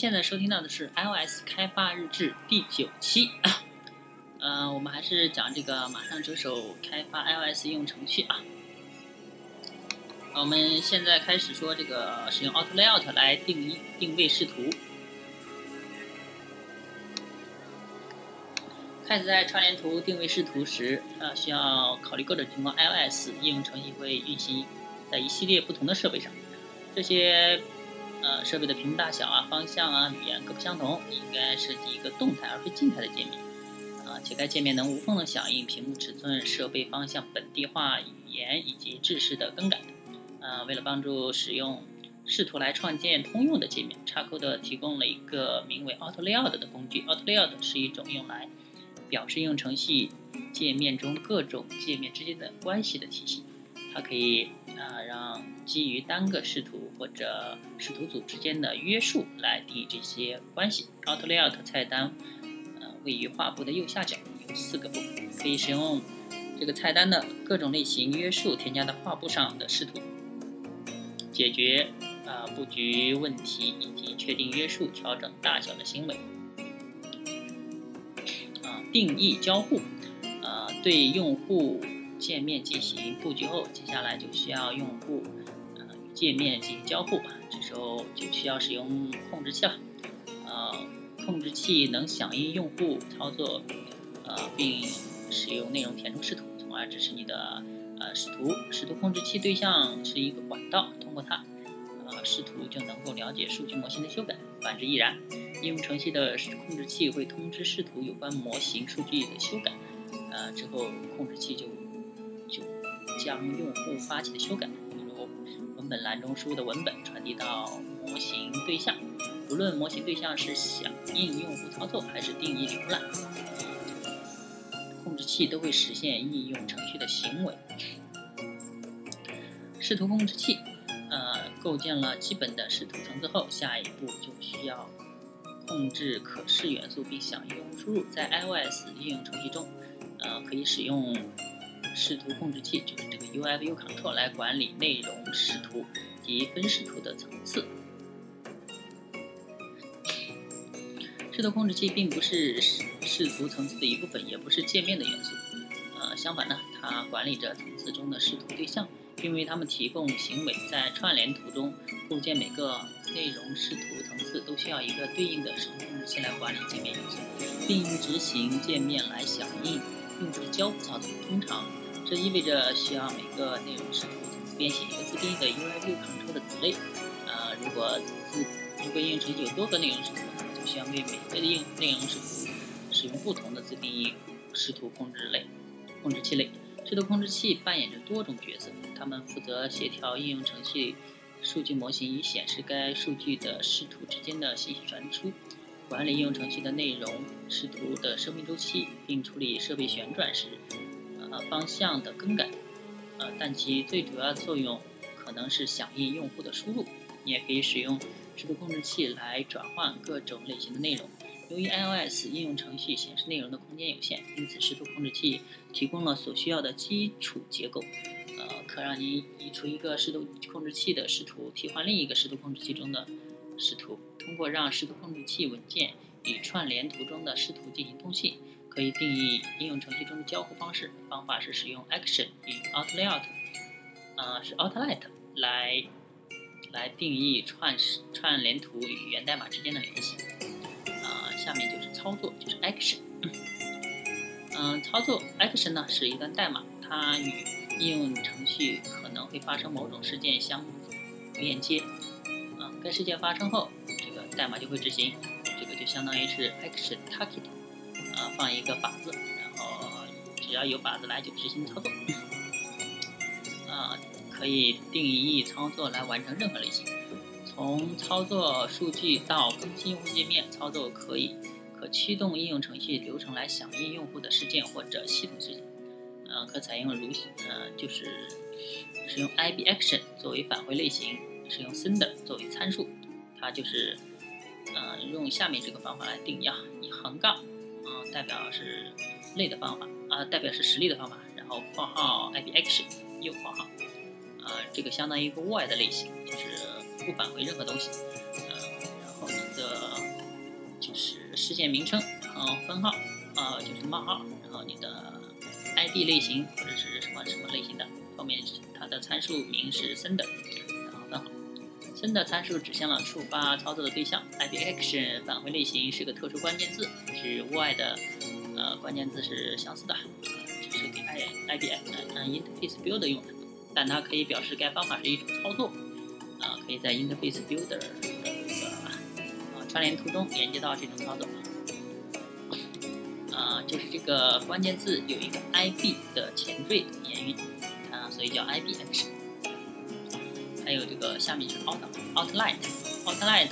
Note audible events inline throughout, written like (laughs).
现在收听到的是 iOS 开发日志第九期。(coughs) 呃，我们还是讲这个马上着手开发 iOS 应用程序啊。我们现在开始说这个使用 Auto Layout 来定义定位视图。开始在串联图定位视图时，呃，需要考虑各种情况，iOS 应用程序会运行在一系列不同的设备上。这些呃设备的屏幕大小啊、方向啊、语言各不相同，应该设计一个动态而非静态的界面。啊，且该界面能无缝的响应屏幕尺寸、设备方向、本地化语言以及制式的更改。啊，为了帮助使用试图来创建通用的界面，Xcode 提供了一个名为 Auto Layout 的工具。Auto Layout 是一种用来表示应用程序界面中各种界面之间的关系的体系，它可以啊让基于单个视图或者视图组之间的约束来定义这些关系。Auto Layout 菜单呃位于画布的右下角，有四个部分，可以使用这个菜单的各种类型约束添加到画布上的视图，解决啊布局问题以及确定约束、调整大小的行为。啊定义交互，呃，对用户界面进行布局后，接下来就需要用户呃与界面进行交互，这时候就需要使用控制器了，呃，控制器能响应用户操作，呃，并使用内容填充视图，从而支持你的呃视图。视图控制器对象是一个管道，通过它。呃视图就能够了解数据模型的修改，反之亦然。应用程序的控制器会通知视图有关模型数据的修改，呃，之后控制器就就将用户发起的修改，比如文本栏中输入的文本传递到模型对象，不论模型对象是响应用户操作还是定义浏览，控制器都会实现应用程序的行为。视图控制器。呃，构建了基本的视图层次后，下一步就需要控制可视元素并响应用户输入。在 iOS 应用程序中，呃，可以使用视图控制器，就是这个 UIViewControl 来管理内容视图及分视图的层次。视图控制器并不是视图层次的一部分，也不是界面的元素。呃，相反呢，它管理着层次中的视图对象。并为它们提供行为，在串联图中构建每个内容视图层次都需要一个对应的视图控制器来管理界面元素，并执行界面来响应用户的交互操作。通常，这意味着需要每个内容视图编写一个自定义的 UIViewControl 的子类。呃，如果自如果应用程序有多个内容视图，那么就需要为每个应内容视图使用不同的自定义视图控制类控制器类。视图控制器扮演着多种角色，它们负责协调应用程序数据模型与显示该数据的视图之间的信息传输，管理应用程序的内容视图的生命周期，并处理设备旋转时呃方向的更改。呃，但其最主要作用可能是响应用户的输入。你也可以使用视图控制器来转换各种类型的内容。由于 iOS 应用程序显示内容的空间有限，因此视图控制器提供了所需要的基础结构，呃，可让您移除一个视图控制器的视图，替换另一个视图控制器中的视图。通过让视图控制器文件与串联图中的视图进行通信，可以定义应用程序中的交互方式。方法是使用 Action 与 out layout 呃，是 outlet 来来定义串串联图与源代码之间的联系。下面就是操作，就是 action。嗯，操作 action 呢是一段代码，它与应用程序可能会发生某种事件相连接。啊，该事件发生后，这个代码就会执行。这个就相当于是 action target。啊，放一个靶子，然后只要有靶子来就执行操作。啊，可以定义操作来完成任何类型。从操作数据到更新用户界面，操作可以可驱动应用程序流程来响应用户的事件或者系统事件。呃，可采用如呃就是使用 IBAction 作为返回类型，使用 Sender 作为参数。它就是呃用下面这个方法来定义啊，以横杠代表是类的方法啊代表是实例的方法，然后括号 IBAction 右括号啊这个相当于一个 void 类型，就是。不返回任何东西，嗯，然后你的就是事件名称，然后分号，呃，就是冒号，然后你的 ID 类型或者是什么什么类型的，后面它的参数名是 sender，真的参数指向了触发操作的对象，IB action 返回类型是个特殊关键字，与外的呃关键字是相似的，只是给 I IB 嗯 interface builder 用的，但它可以表示该方法是一种操作，啊，可以在 interface builder 的这个啊串联图中连接到这种操作，啊，就是这个关键字有一个 IB 的前缀言语，啊，所以叫 IB action。还有这个下面是 out outline，outline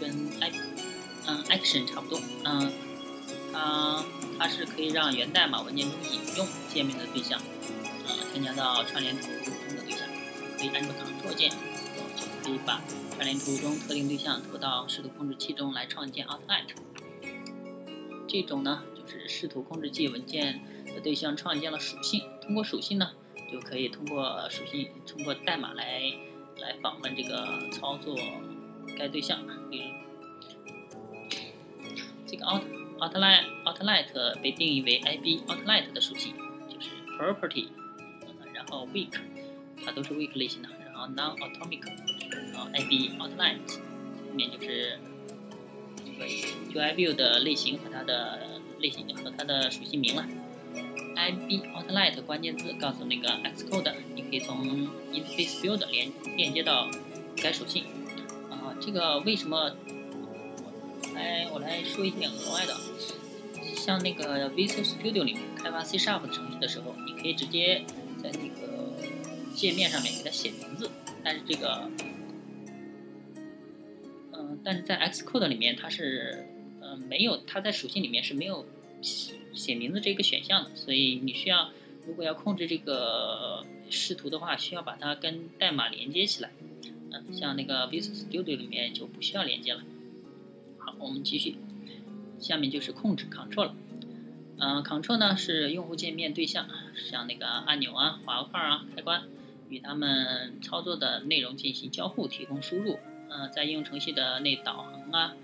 跟嗯 action 差不多，嗯，它它是可以让源代码文件中引用界面的对象，呃，添加到串联图中的对象，可以按住 Ctrl 键，就可以把串联图中特定对象拖到视图控制器中来创建 outline。这种呢，就是视图控制器文件的对象创建了属性，通过属性呢，就可以通过属性通过代码来。来访问这个操作该对象，比如这个 out outline outline 被定义为 IB outline 的属性，就是 property，然后 weak，它都是 weak 类型的，然后 non-atomic，然后 IB outline 后面就是这个 UI view 的类型和它的类型和它的属性名了。IB outline 关键字告诉那个 Xcode，你可以从 interface builder 连链接到该属性。啊，这个为什么？来，我来说一点额外的。像那个 Visual Studio 里面开发 C Sharp 的程序的时候，你可以直接在那个界面上面给它写名字。但是这个，嗯，但是在 Xcode 里面它是，嗯，没有，它在属性里面是没有。写名字这个选项的，所以你需要，如果要控制这个视图的话，需要把它跟代码连接起来。嗯，像那个 Visual Studio 里面就不需要连接了。好，我们继续，下面就是控制 Control 了。嗯，Control 呢是用户界面对象，像那个按钮啊、滑块啊、开关，与他们操作的内容进行交互，提供输入。嗯，在应用程序的内导航啊，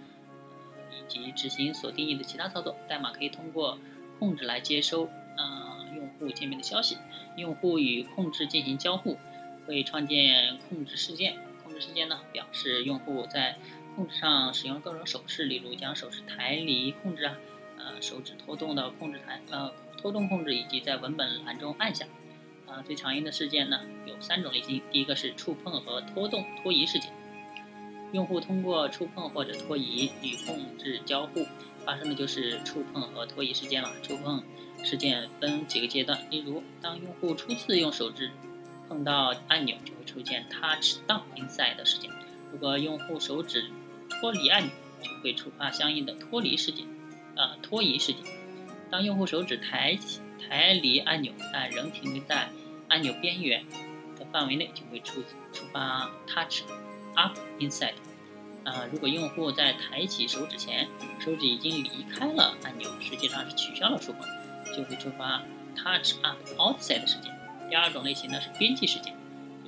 以及执行所定义的其他操作，代码可以通过。控制来接收呃用户界面的消息，用户与控制进行交互，会创建控制事件。控制事件呢，表示用户在控制上使用各种手势，例如将手势抬离控制啊，呃手指拖动到控制台，呃拖动控制，以及在文本栏中按下。啊，最常用的事件呢有三种类型，第一个是触碰和拖动拖移事件，用户通过触碰或者拖移与控制交互。发生的就是触碰和拖移事件了。触碰事件分几个阶段，例如，当用户初次用手指碰到按钮，就会出现 touch down inside 的事件。如果用户手指脱离按钮，就会触发相应的脱离事件，呃，拖移事件。当用户手指抬起、抬离按钮，但仍停留在按钮边缘的范围内，就会触触发 touch up inside。啊，如果用户在抬起手指前，手指已经离开了按钮，实际上是取消了触碰，就会触发 Touch Up Outside 事件。第二种类型呢是编辑事件，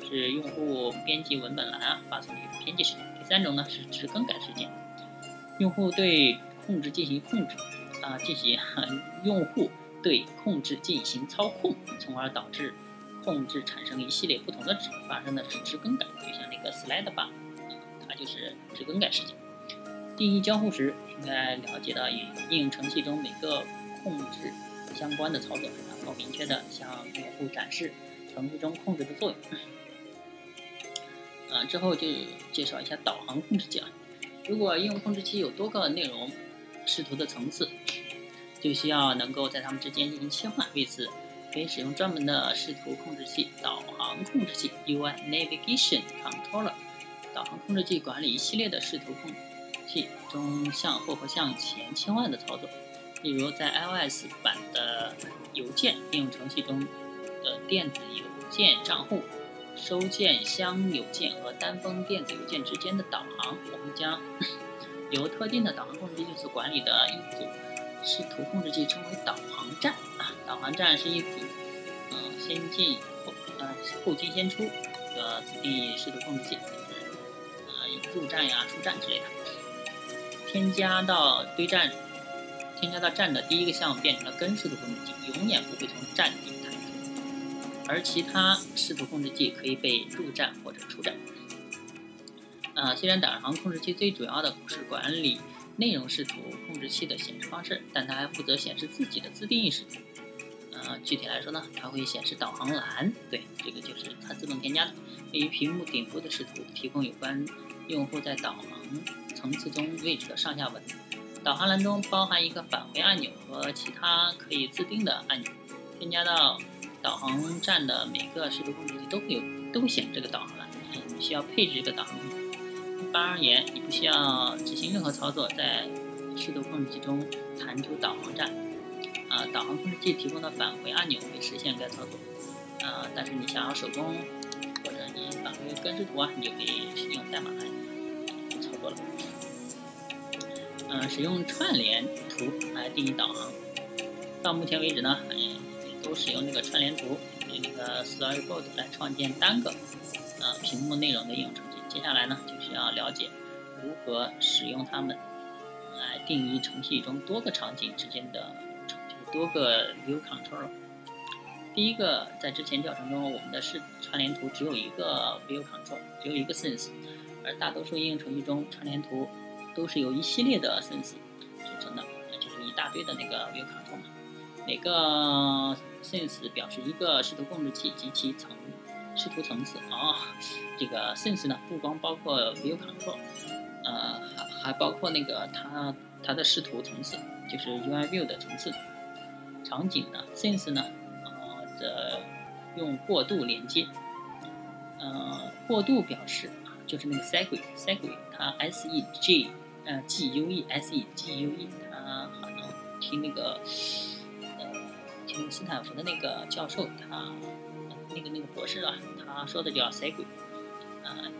就是用户编辑文本栏发送的一个编辑事件。第三种呢是指更改事件，用户对控制进行控制，啊，进行用户对控制进行操控，从而导致控制产生一系列不同的值，发生的是值更改，就像那个 Slide Bar。就是只更改事件。定义交互时，应该了解到与应用程序中每个控制相关的操作，然后明确的向用户展示程序中控制的作用。啊，之后就介绍一下导航控制器啊。如果应用控制器有多个内容视图的层次，就需要能够在它们之间进行切换。为此，可以使用专门的视图控制器导航控制器 （UI Navigation Controller）。导航控制器管理一系列的视图控制器中向后和向前切换的操作，例如在 iOS 版的邮件应用程序中的电子邮件账户、收件箱邮件和单封电子邮件之间的导航，我们将 (laughs) 由特定的导航控制器所管理的一组视图控制器称为导航站啊。导航站是一组呃先进后呃后进先出的定义视图控制器。入站呀、出站之类的，添加到堆栈添加到站的第一个项目变成了根视图控制器，永远不会从站底弹出，而其他视图控制器可以被入站或者出站。啊，虽然导航控制器最主要的是管理内容视图控制器的显示方式，但它还负责显示自己的自定义视图。呃，具体来说呢，它会显示导航栏，对，这个就是它自动添加的，位于屏幕顶部的视图，提供有关用户在导航层次中位置的上下文。导航栏中包含一个返回按钮和其他可以自定的按钮。添加到导航站的每个视图控制器都会有，都会显示这个导航栏，你需要配置一个导航。一般而言，你不需要执行任何操作，在视图控制器中弹出导航站。啊，导航控制器提供的返回按钮会实现该操作。啊，但是你想要手工或者你返回根视图啊，你就可以使用代码来嗯，使用串联图来定义导航。到目前为止呢，也都使用这个串联图，用那个 Storyboard 来创建单个呃屏幕内容的应用程序。接下来呢，就需要了解如何使用它们来定义程序中多个场景之间的就是多个 view control。第一个，在之前教程中，我们的是串联图只有一个 view control，只有一个 sense，而大多数应用程序中，串联图都是由一系列的 sense 组成的，就是一大堆的那个 view control 嘛。每个 sense 表示一个视图控制器及其层。视图层次啊，这个 sense 呢，不光包括 view control，呃，还还包括那个它它的视图层次，就是 UI view 的层次。场景呢，sense 呢，呃的用过渡连接，呃，过渡表示啊，就是那个 segue，segue，它 s e g，呃 g u e s e g u e，它好像听那个呃听斯坦福的那个教授他。那个那个博士啊，他说的叫 segue，呃，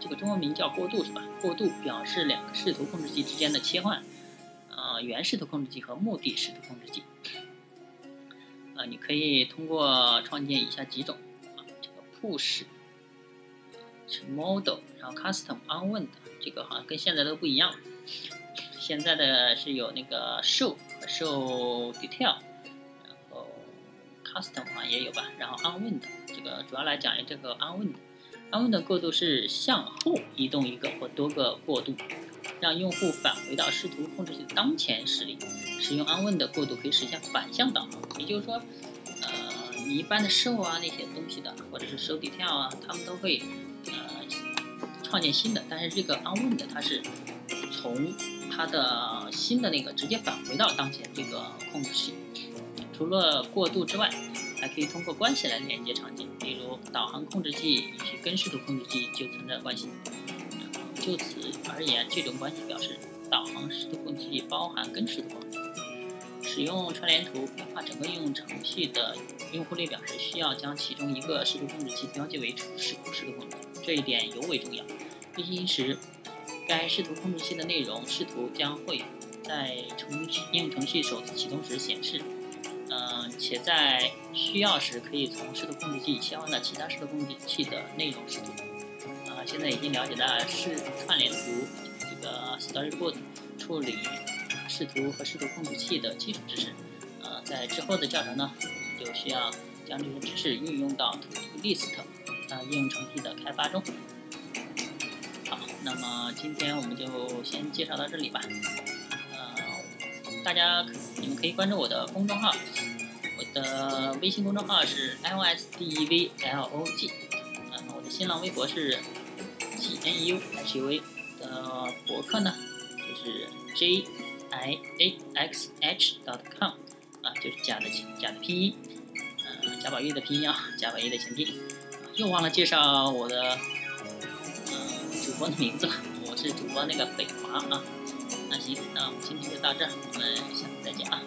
这个中文名叫过渡是吧？过渡表示两个视图控制器之间的切换，呃，原视图控制器和目的视图控制器，呃，你可以通过创建以下几种，啊，这个 push，model，然后 custom unwind，这个好像跟现在都不一样，现在的是有那个 show 和 show detail 然后。custom 好像也有吧，然后 unwind 这个主要来讲一这个 unwind，unwind 过渡是向后移动一个或多个过渡，让用户返回到视图控制器当前实例。使用 unwind 的过渡可以实现反向导航，也就是说，呃，你一般的 show 啊那些东西的，或者是 show detail 啊，他们都会创建新的，但是这个 unwind 它是从它的新的那个直接返回到当前这个控制器。除了过渡之外，还可以通过关系来连接场景，比如导航控制器与其根视图控制器就存在关系。就此而言，这种关系表示导航视图控制器包含根视图控制器。使用串联图优化整个应用程序的用户列表时，需要将其中一个视图控制器标记为初始视图控制器，这一点尤为重要。运行时，该视图控制器的内容视图将会在程序应用程序首次启动时显示。嗯，且在需要时可以从视图控制器切换到其他视图控制器的内容视图。啊，现在已经了解到视串联图这个 Storyboard 处理视图和视图控制器的基础知识。呃，在之后的教程呢，我们就需要将这些知识运用到 ToList 啊应用程序的开发中。那么今天我们就先介绍到这里吧。呃大家，你们可以关注我的公众号，我的微信公众号是 l s d e v l o g，呃，我的新浪微博是 g n u h u a，的博客呢就是 j i a x h dot com，啊，就是假的假的拼音，呃，贾宝玉的拼音啊，贾宝玉的全拼，又忘了介绍我的播的名字，我是主播那个北华啊。那行，那我们今天就到这儿，我们下次再见啊。